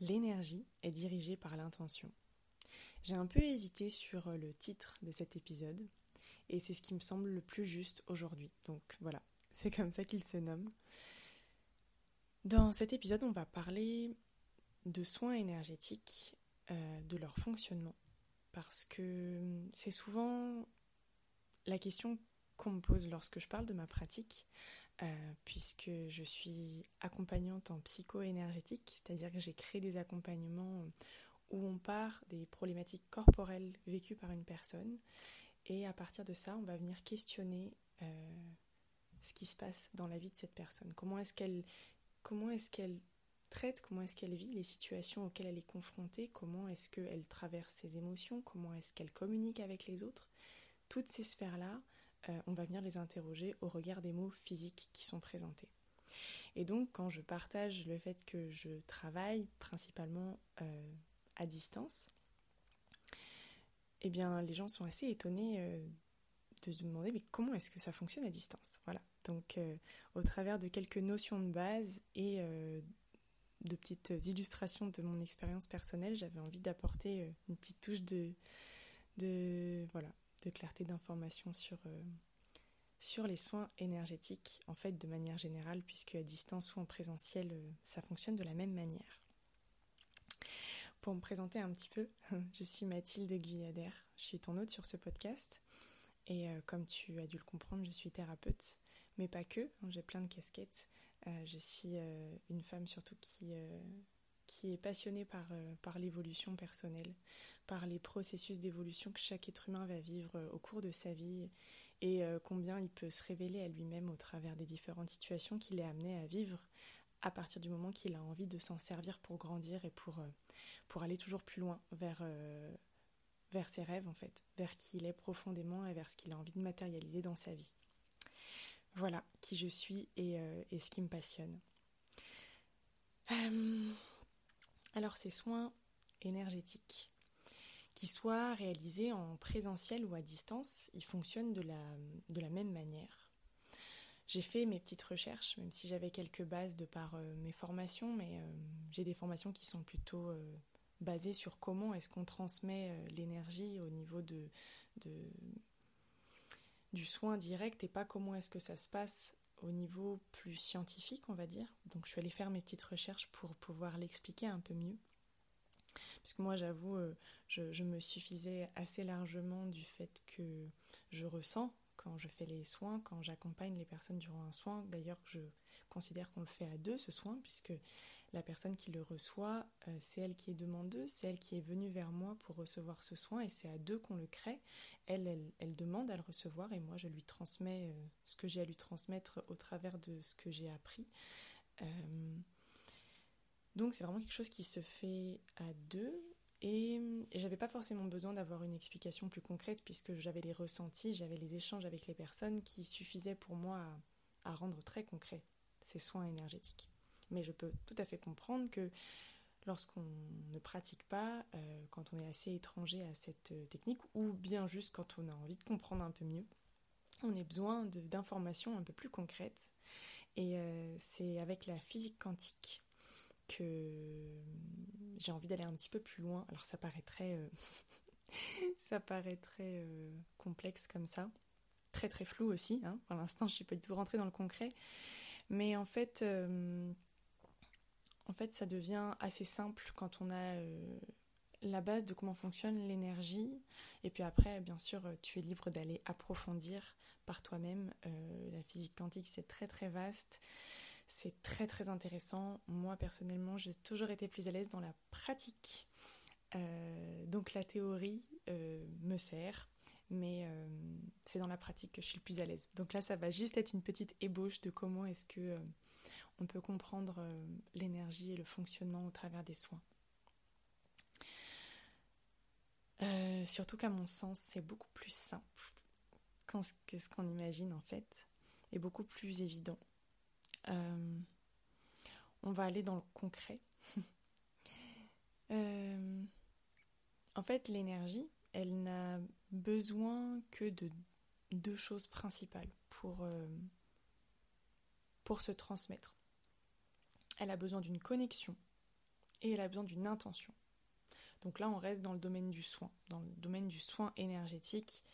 l'énergie est dirigée par l'intention. J'ai un peu hésité sur le titre de cet épisode et c'est ce qui me semble le plus juste aujourd'hui. Donc voilà, c'est comme ça qu'il se nomme. Dans cet épisode, on va parler de soins énergétiques, euh, de leur fonctionnement, parce que c'est souvent la question qu'on me pose lorsque je parle de ma pratique, euh, puisque je suis accompagnante en psycho-énergétique, c'est-à-dire que j'ai créé des accompagnements où on part des problématiques corporelles vécues par une personne, et à partir de ça, on va venir questionner euh, ce qui se passe dans la vie de cette personne, comment est-ce qu'elle comment est-ce qu'elle traite, comment est-ce qu'elle vit les situations auxquelles elle est confrontée, comment est-ce qu'elle traverse ses émotions, comment est-ce qu'elle communique avec les autres. Toutes ces sphères-là, euh, on va venir les interroger au regard des mots physiques qui sont présentés. Et donc quand je partage le fait que je travaille principalement euh, à distance, eh bien les gens sont assez étonnés euh, de se demander mais comment est-ce que ça fonctionne à distance? Voilà. Donc au travers de quelques notions de base et de petites illustrations de mon expérience personnelle, j'avais envie d'apporter une petite touche de, de, voilà, de clarté d'information sur, euh, sur les soins énergétiques, en fait de manière générale, puisque à distance ou en présentiel, ça fonctionne de la même manière. Pour me présenter un petit peu, je suis Mathilde Guyader, je suis ton hôte sur ce podcast. Et comme tu as dû le comprendre, je suis thérapeute mais pas que, hein, j'ai plein de casquettes. Euh, je suis euh, une femme surtout qui, euh, qui est passionnée par, par l'évolution personnelle, par les processus d'évolution que chaque être humain va vivre au cours de sa vie et combien il peut se révéler à lui-même au travers des différentes situations qu'il est amené à vivre à partir du moment qu'il a envie de s'en servir pour grandir et pour, pour aller toujours plus loin vers, vers ses rêves en fait, vers qui il est profondément et vers ce qu'il a envie de matérialiser dans sa vie. Voilà qui je suis et, euh, ce qui me passionne. Euh, alors ces soins énergétiques, qu'ils soient réalisés en présentiel ou à distance, ils fonctionnent de la, même manière. J'ai fait mes petites recherches, même si j'avais quelques bases de par euh, mes formations, mais j'ai des formations qui sont plutôt basées sur comment est-ce qu'on transmet l'énergie au niveau du soin direct et pas comment est-ce que ça se passe au niveau plus scientifique, on va dire. Donc je suis allée faire mes petites recherches pour pouvoir l'expliquer un peu mieux. Parce que moi, j'avoue, euh, je, me suffisais assez largement du fait que je ressens quand je fais les soins, quand j'accompagne les personnes durant un soin. D'ailleurs, je considère qu'on le fait à deux, ce soin, puisque la personne qui le reçoit, euh, c'est elle qui est demandeuse, c'est elle qui est venue vers moi pour recevoir ce soin et c'est à deux qu'on le crée. Elle, elle, demande à le recevoir et moi je lui transmets euh, ce que j'ai à lui transmettre au travers de ce que j'ai appris. Euh, donc c'est vraiment quelque chose qui se fait à deux et, j'avais pas forcément besoin d'avoir une explication plus concrète puisque j'avais les ressentis, j'avais les échanges avec les personnes qui suffisaient pour moi à rendre très concret ces soins énergétiques. Mais je peux tout à fait comprendre que lorsqu'on ne pratique pas, euh, quand on est assez étranger à cette euh, technique, ou bien juste quand on a envie de comprendre un peu mieux, on a besoin d'informations un peu plus concrètes. Et euh, c'est avec la physique quantique que j'ai envie d'aller un petit peu plus loin. Alors ça paraît très, ça complexe comme ça, très très flou aussi. Hein. Pour l'instant, je ne suis pas du tout rentrée dans le concret. Mais en fait, en fait, ça devient assez simple quand on a euh, la base de comment fonctionne l'énergie. Et puis après, bien sûr, tu es libre d'aller approfondir par toi-même. Euh, la physique quantique, c'est très très vaste. C'est très très intéressant. Moi, personnellement, j'ai toujours été plus à l'aise dans la pratique. Euh, donc la théorie me sert, mais c'est dans la pratique que je suis le plus à l'aise. Donc là, ça va juste être une petite ébauche de comment est-ce que on peut comprendre euh, l'énergie et le fonctionnement au travers des soins. Euh, surtout qu'à mon sens, c'est beaucoup plus simple que ce qu'on imagine en fait, et beaucoup plus évident. Euh, on va aller dans le concret. en fait, l'énergie, elle n'a besoin que de deux choses principales pour, pour se transmettre elle a besoin d'une connexion et elle a besoin d'une intention. Donc là, on reste dans le domaine du soin, dans le domaine du soin énergétique.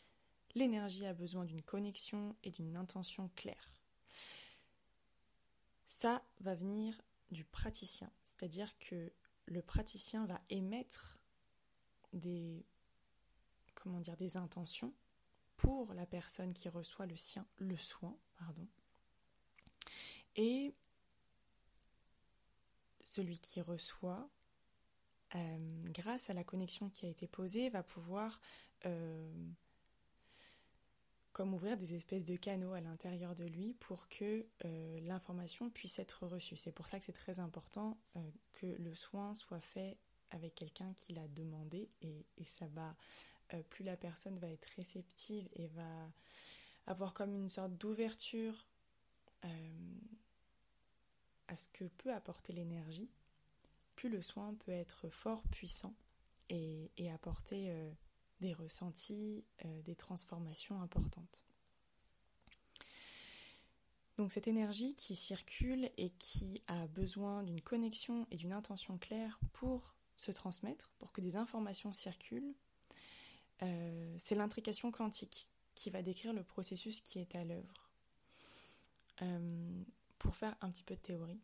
L'énergie a besoin d'une connexion et d'une intention claire. Ça va venir du praticien, c'est-à-dire que le praticien va émettre des comment dire des intentions pour la personne qui reçoit le soin, pardon. Et celui qui reçoit, euh, grâce à la connexion qui a été posée, va pouvoir euh, comme ouvrir des espèces de canaux à l'intérieur de lui pour que euh, l'information puisse être reçue. C'est pour ça que c'est très important que le soin soit fait avec quelqu'un qui l'a demandé et, ça va, plus la personne va être réceptive et va avoir comme une sorte d'ouverture à ce que peut apporter l'énergie, plus le soin peut être fort, puissant et, apporter euh, des ressentis, euh, des transformations importantes. Donc cette énergie qui circule et qui a besoin d'une connexion et d'une intention claire pour se transmettre, pour que des informations circulent, euh, c'est l'intrication quantique qui va décrire le processus qui est à l'œuvre pour faire un petit peu de théorie,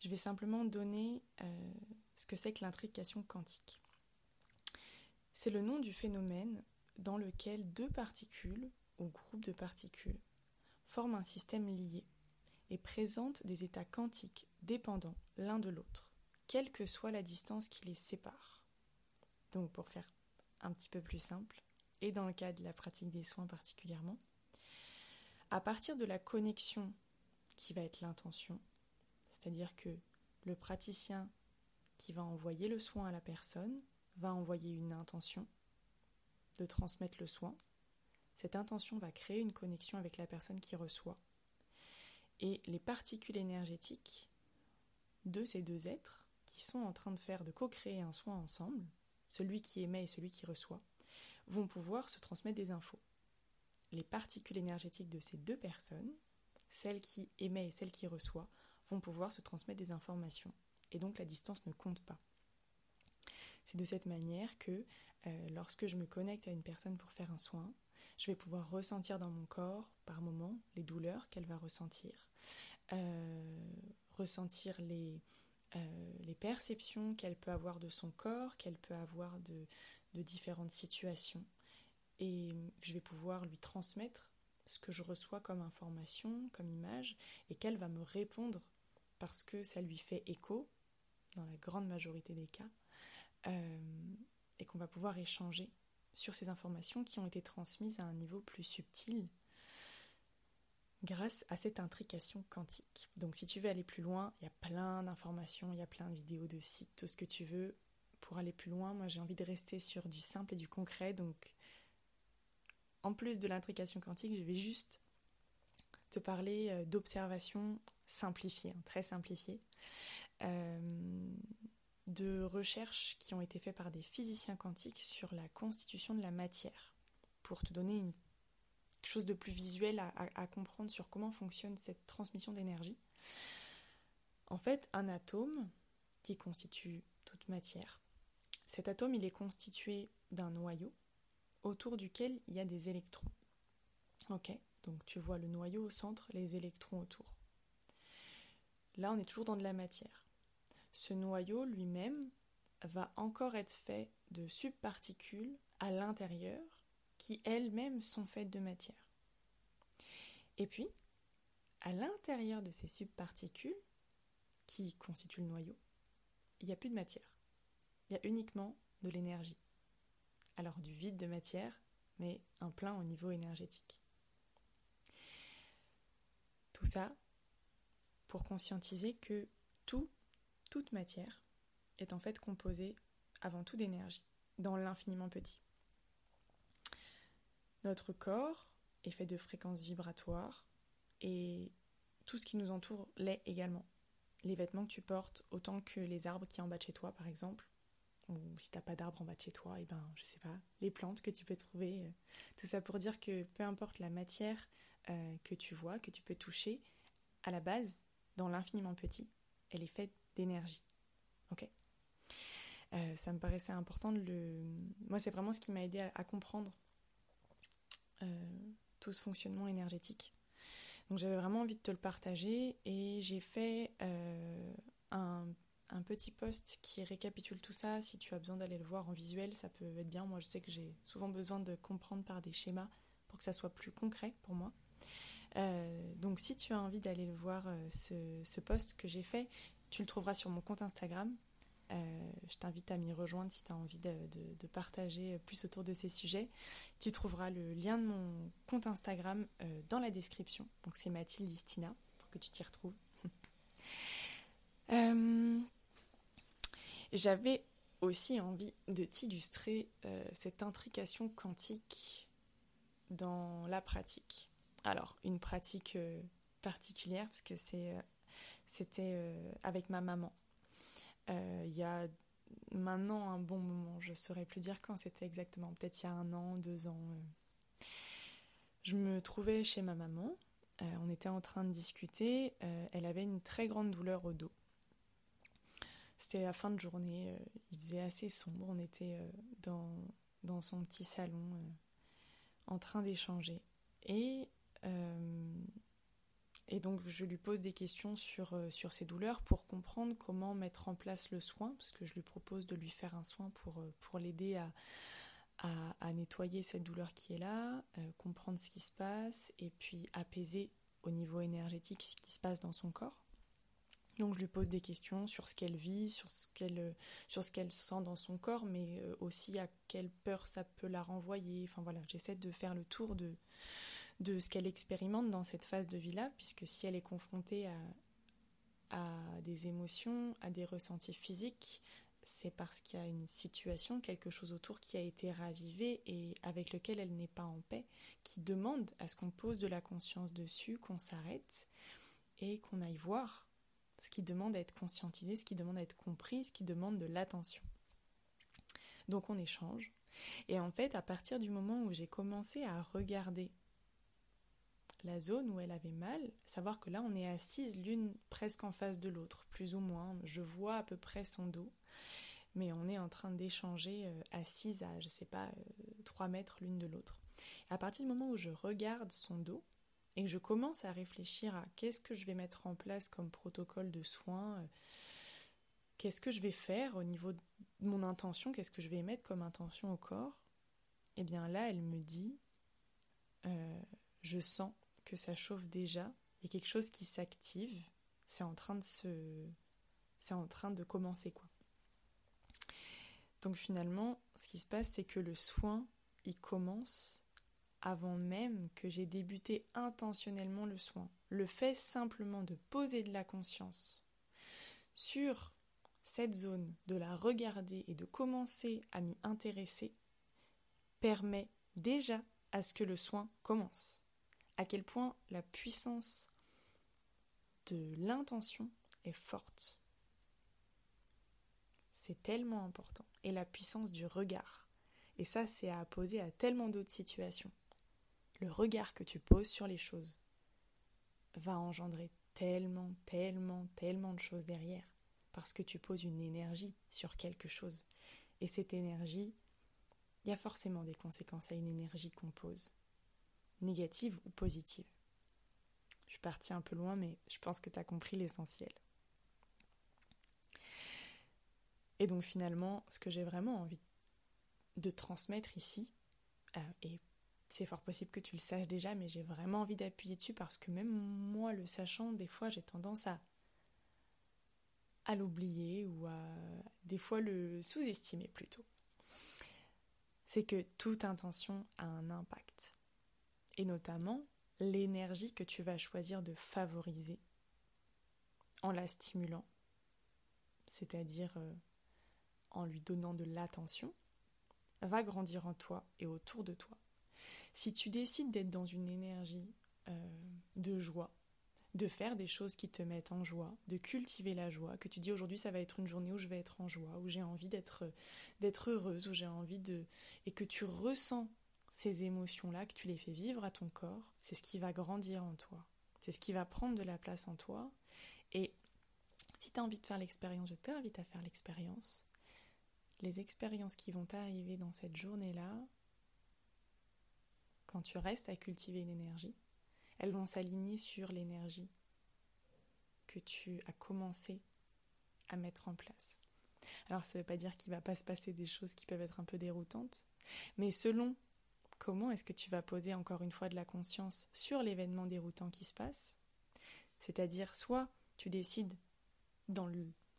je vais simplement donner euh, ce que c'est que l'intrication quantique. C'est le nom du phénomène dans lequel deux particules ou groupes de particules forment un système lié et présentent des états quantiques dépendants l'un de l'autre, quelle que soit la distance qui les sépare. Donc pour faire un petit peu plus simple, et dans le cas de la pratique des soins particulièrement, à partir de la connexion qui va être l'intention, c'est-à-dire que le praticien qui va envoyer le soin à la personne va envoyer une intention de transmettre le soin. Cette intention va créer une connexion avec la personne qui reçoit. Et les particules énergétiques de ces deux êtres qui sont en train de faire, de co-créer un soin ensemble, celui qui émet et celui qui reçoit, vont pouvoir se transmettre des infos les particules énergétiques de ces deux personnes, celle qui émet et celle qui reçoit, vont pouvoir se transmettre des informations. Et donc la distance ne compte pas. C'est de cette manière que euh, lorsque je me connecte à une personne pour faire un soin, je vais pouvoir ressentir dans mon corps, par moment, les douleurs qu'elle va ressentir, euh, ressentir les, euh, les perceptions qu'elle peut avoir de son corps, qu'elle peut avoir de, différentes situations. Et je vais pouvoir lui transmettre ce que je reçois comme information, comme image, et qu'elle va me répondre parce que ça lui fait écho, dans la grande majorité des cas, euh, et qu'on va pouvoir échanger sur ces informations qui ont été transmises à un niveau plus subtil grâce à cette intrication quantique. Donc si tu veux aller plus loin, il y a plein d'informations, il y a plein de vidéos, de sites, tout ce que tu veux. Pour aller plus loin, moi j'ai envie de rester sur du simple et du concret, donc en plus de l'intrication quantique, je vais juste te parler euh, d'observations simplifiées, hein, très simplifiées, euh, de recherches qui ont été faites par des physiciens quantiques sur la constitution de la matière, pour te donner une, chose de plus visuel à, comprendre sur comment fonctionne cette transmission d'énergie. En fait, un atome qui constitue toute matière, cet atome, il est constitué d'un noyau autour duquel il y a des électrons. Ok, donc tu vois le noyau au centre, les électrons autour. Là, on est toujours dans de la matière. Ce noyau lui-même va encore être fait de subparticules à l'intérieur qui elles-mêmes sont faites de matière. Et puis, à l'intérieur de ces subparticules qui constituent le noyau, il n'y a plus de matière. Il y a uniquement de l'énergie alors du vide de matière, mais un plein au niveau énergétique. Tout ça pour conscientiser que tout, toute matière est en fait composée avant tout d'énergie, dans l'infiniment petit. Notre corps est fait de fréquences vibratoires et tout ce qui nous entoure l'est également. Les vêtements que tu portes, autant que les arbres qui en bas de chez toi par exemple, ou si t'as pas d'arbre en bas de chez toi, et eh ben je sais pas, les plantes que tu peux trouver, euh, tout ça pour dire que peu importe la matière euh, que tu vois, que tu peux toucher, à la base, dans l'infiniment petit, elle est faite d'énergie. Ok? Euh, Ça me paraissait important de le. Moi, c'est vraiment ce qui m'a aidé à, comprendre tout ce fonctionnement énergétique. Donc, j'avais vraiment envie de te le partager et j'ai fait euh, un, petit post qui récapitule tout ça. Si tu as besoin d'aller le voir en visuel, ça peut être bien. Moi, je sais que j'ai souvent besoin de comprendre par des schémas pour que ça soit plus concret pour moi. Euh, donc si tu as envie d'aller le voir, euh, ce, post que j'ai fait, tu le trouveras sur mon compte Instagram. Euh, je t'invite à m'y rejoindre si tu as envie de, partager plus autour de ces sujets. Tu trouveras le lien de mon compte Instagram dans la description. Donc c'est Mathilde Listina pour que tu t'y retrouves. J'avais aussi envie de t'illustrer cette intrication quantique dans la pratique. Alors, une pratique euh, particulière, parce que euh, c'était euh, avec ma maman. Il y a maintenant un bon moment, je ne saurais plus dire quand c'était exactement, peut-être il y a un an, deux ans. Je me trouvais chez ma maman, on était en train de discuter, elle avait une très grande douleur au dos. C'était la fin de journée, il faisait assez sombre, on était dans, dans son petit salon en train d'échanger. Et euh, et donc je lui pose des questions sur, euh, sur ses douleurs pour comprendre comment mettre en place le soin, parce que je lui propose de lui faire un soin pour, euh, pour l'aider à, à, nettoyer cette douleur qui est là, comprendre ce qui se passe, et puis apaiser au niveau énergétique ce qui se passe dans son corps. Donc je lui pose des questions sur ce qu'elle vit, sur ce qu'elle sur ce qu'elle sent dans son corps, mais aussi à quelle peur ça peut la renvoyer. Enfin voilà, j'essaie de faire le tour de de ce qu'elle expérimente dans cette phase de vie-là, puisque si elle est confrontée à, des émotions, à des ressentis physiques, c'est parce qu'il y a une situation, quelque chose autour qui a été ravivé et avec lequel elle n'est pas en paix, qui demande à ce qu'on pose de la conscience dessus, qu'on s'arrête et qu'on aille voir ce qui demande à être conscientisé, ce qui demande à être compris, ce qui demande de l'attention. Donc on échange. Et en fait, à partir du moment où j'ai commencé à regarder la zone où elle avait mal, savoir que là on est assise l'une presque en face de l'autre, plus ou moins. Je vois à peu près son dos, mais on est en train d'échanger euh, à, je sais pas, 3 euh, mètres l'une de l'autre. À partir du moment où je regarde son dos et que je commence à réfléchir à qu'est-ce que je vais mettre en place comme protocole de soins, euh, qu'est-ce que je vais faire au niveau de mon intention, qu'est-ce que je vais mettre comme intention au corps, et eh bien là elle me dit, je sens que ça chauffe déjà, il y a quelque chose qui s'active, c'est en train de se c'est en train de commencer quoi. Donc finalement, ce qui se passe c'est que le soin, il commence avant même que j'ai débuté intentionnellement le soin. Le fait simplement de poser de la conscience sur cette zone, de la regarder et de commencer à m'y intéresser permet déjà à ce que le soin commence à quel point la puissance de l'intention est forte. C'est tellement important. Et la puissance du regard. Et ça, c'est à poser à tellement d'autres situations. Le regard que tu poses sur les choses va engendrer tellement, tellement, tellement de choses derrière. Parce que tu poses une énergie sur quelque chose. Et cette énergie, il y a forcément des conséquences à une énergie qu'on pose négative ou positive. Je suis partie un peu loin, mais je pense que tu as compris l'essentiel. Et donc finalement, ce que j'ai vraiment envie de transmettre ici, euh, et c'est fort possible que tu le saches déjà, mais j'ai vraiment envie d'appuyer dessus parce que même moi, le sachant, des fois j'ai tendance à, à l'oublier ou à des fois le sous-estimer plutôt. C'est que toute intention a un impact et notamment l'énergie que tu vas choisir de favoriser en la stimulant, c'est-à-dire euh, en lui donnant de l'attention, va grandir en toi et autour de toi. Si tu décides d'être dans une énergie euh, de joie, de faire des choses qui te mettent en joie, de cultiver la joie, que tu dis aujourd'hui ça va être une journée où je vais être en joie, où j'ai envie d'être d'être heureuse, où j'ai envie de et que tu ressens ces émotions-là, que tu les fais vivre à ton corps, c'est ce qui va grandir en toi. C'est ce qui va prendre de la place en toi. Et si tu as envie de faire l'expérience, je t'invite à faire l'expérience. Les expériences qui vont arriver dans cette journée-là, quand tu restes à cultiver une énergie, elles vont s'aligner sur l'énergie que tu as commencé à mettre en place. Alors ça ne veut pas dire qu'il ne va pas se passer des choses qui peuvent être un peu déroutantes, mais selon comment est-ce que tu vas poser encore une fois de la conscience sur l'événement déroutant qui se passe, c'est-à-dire soit tu décides dans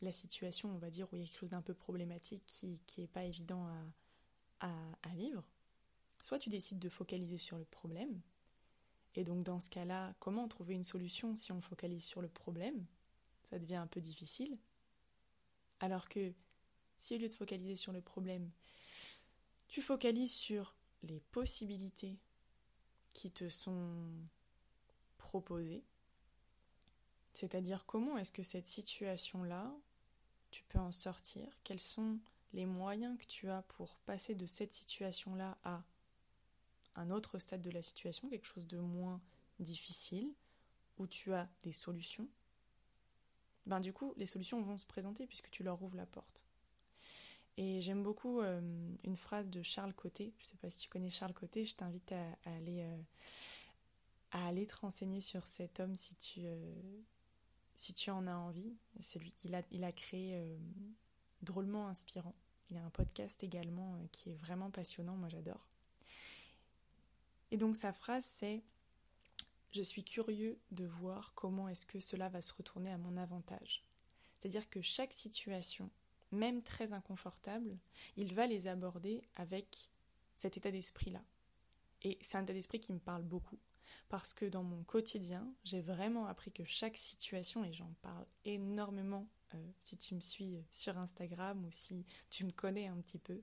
la situation, on va dire, où il y a quelque chose d'un peu problématique qui n'est pas évident à, vivre, soit tu décides de focaliser sur le problème, et donc dans ce cas-là, comment trouver une solution si on focalise sur le problème? Ça devient un peu difficile. Alors que si au lieu de focaliser sur le problème, tu focalises sur les possibilités qui te sont proposées, c'est-à-dire comment est-ce que cette situation-là, tu peux en sortir, quels sont les moyens que tu as pour passer de cette situation-là à un autre stade de la situation, quelque chose de moins difficile, où tu as des solutions, ben du coup, les solutions vont se présenter puisque tu leur ouvres la porte. Et j'aime beaucoup euh, une phrase de Charles Côté. Je ne sais pas si tu connais Charles Côté, je t'invite à, aller, euh, à aller te renseigner sur cet homme si tu, euh, si tu en as envie. Celui qu'il a, il a créé drôlement inspirant. Il a un podcast également qui est vraiment passionnant, moi j'adore. Et donc sa phrase c'est Je suis curieux de voir comment est-ce que cela va se retourner à mon avantage. C'est-à-dire que chaque situation, même très inconfortable, il va les aborder avec cet état d'esprit-là. Et c'est un état d'esprit qui me parle beaucoup. Parce que dans mon quotidien, j'ai vraiment appris que chaque situation, et j'en parle énormément euh, si tu me suis sur Instagram ou si tu me connais un petit peu,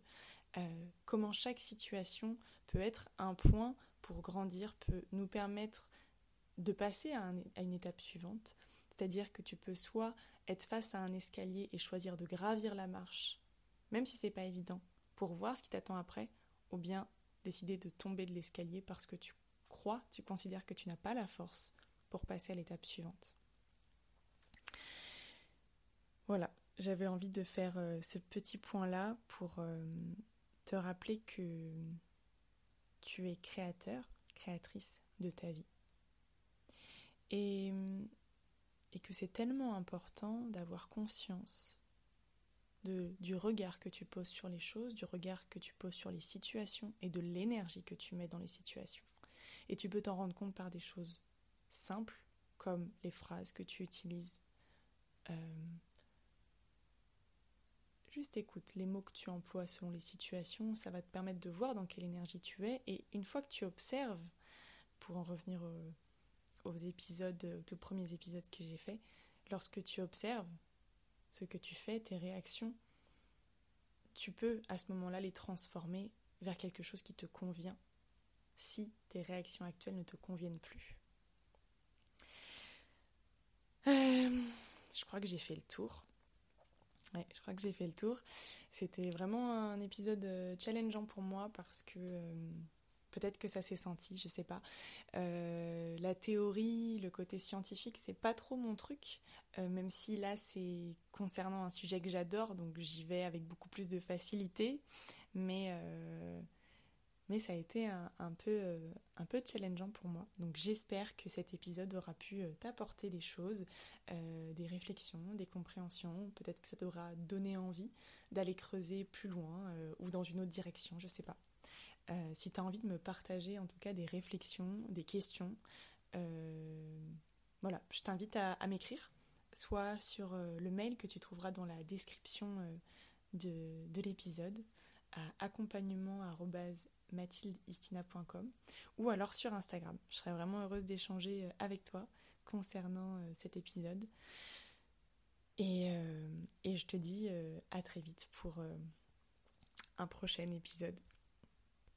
euh, comment chaque situation peut être un point pour grandir, peut nous permettre de passer à, une étape suivante. C'est-à-dire que tu peux soit être face à un escalier et choisir de gravir la marche, même si c'est pas évident, pour voir ce qui t'attend après, ou bien décider de tomber de l'escalier parce que tu crois, tu considères que tu n'as pas la force pour passer à l'étape suivante. Voilà, j'avais envie de faire euh, ce petit point-là pour euh, te rappeler que tu es créateur, créatrice de ta vie. Et, et que c'est tellement important d'avoir conscience du regard que tu poses sur les choses, du regard que tu poses sur les situations et de l'énergie que tu mets dans les situations. Et tu peux t'en rendre compte par des choses simples comme les phrases que tu utilises. Euh, Juste écoute les mots que tu emploies selon les situations, ça va te permettre de voir dans quelle énergie tu es. Et une fois que tu observes, pour en revenir aux, épisodes, aux tout premiers épisodes que j'ai faits, lorsque tu observes ce que tu fais, tes réactions, tu peux à ce moment-là les transformer vers quelque chose qui te convient si tes réactions actuelles ne te conviennent plus. Euh, je crois que j'ai fait le tour je crois que j'ai fait le tour. C'était vraiment un épisode euh, challengeant pour moi parce que euh, peut-être que ça s'est senti, je sais pas. Euh, la théorie, le côté scientifique, c'est pas trop mon truc, même si là c'est concernant un sujet que j'adore, donc j'y vais avec beaucoup plus de facilité. Mais mais ça a été un, peu, euh, un peu challengeant pour moi. Donc j'espère que cet épisode aura pu euh, t'apporter des choses, euh, des réflexions, des compréhensions. Peut-être que ça t'aura donné envie d'aller creuser plus loin ou dans une autre direction, je sais pas. Si tu as envie de me partager en tout cas des réflexions, des questions, voilà, je t'invite à, m'écrire, soit sur le mail que tu trouveras dans la description de, de l'épisode à accompagnement mathildeistina.com ou alors sur Instagram. Je serais vraiment heureuse d'échanger euh, avec toi concernant euh, cet épisode. Et, euh, et je te dis à très vite pour un prochain épisode.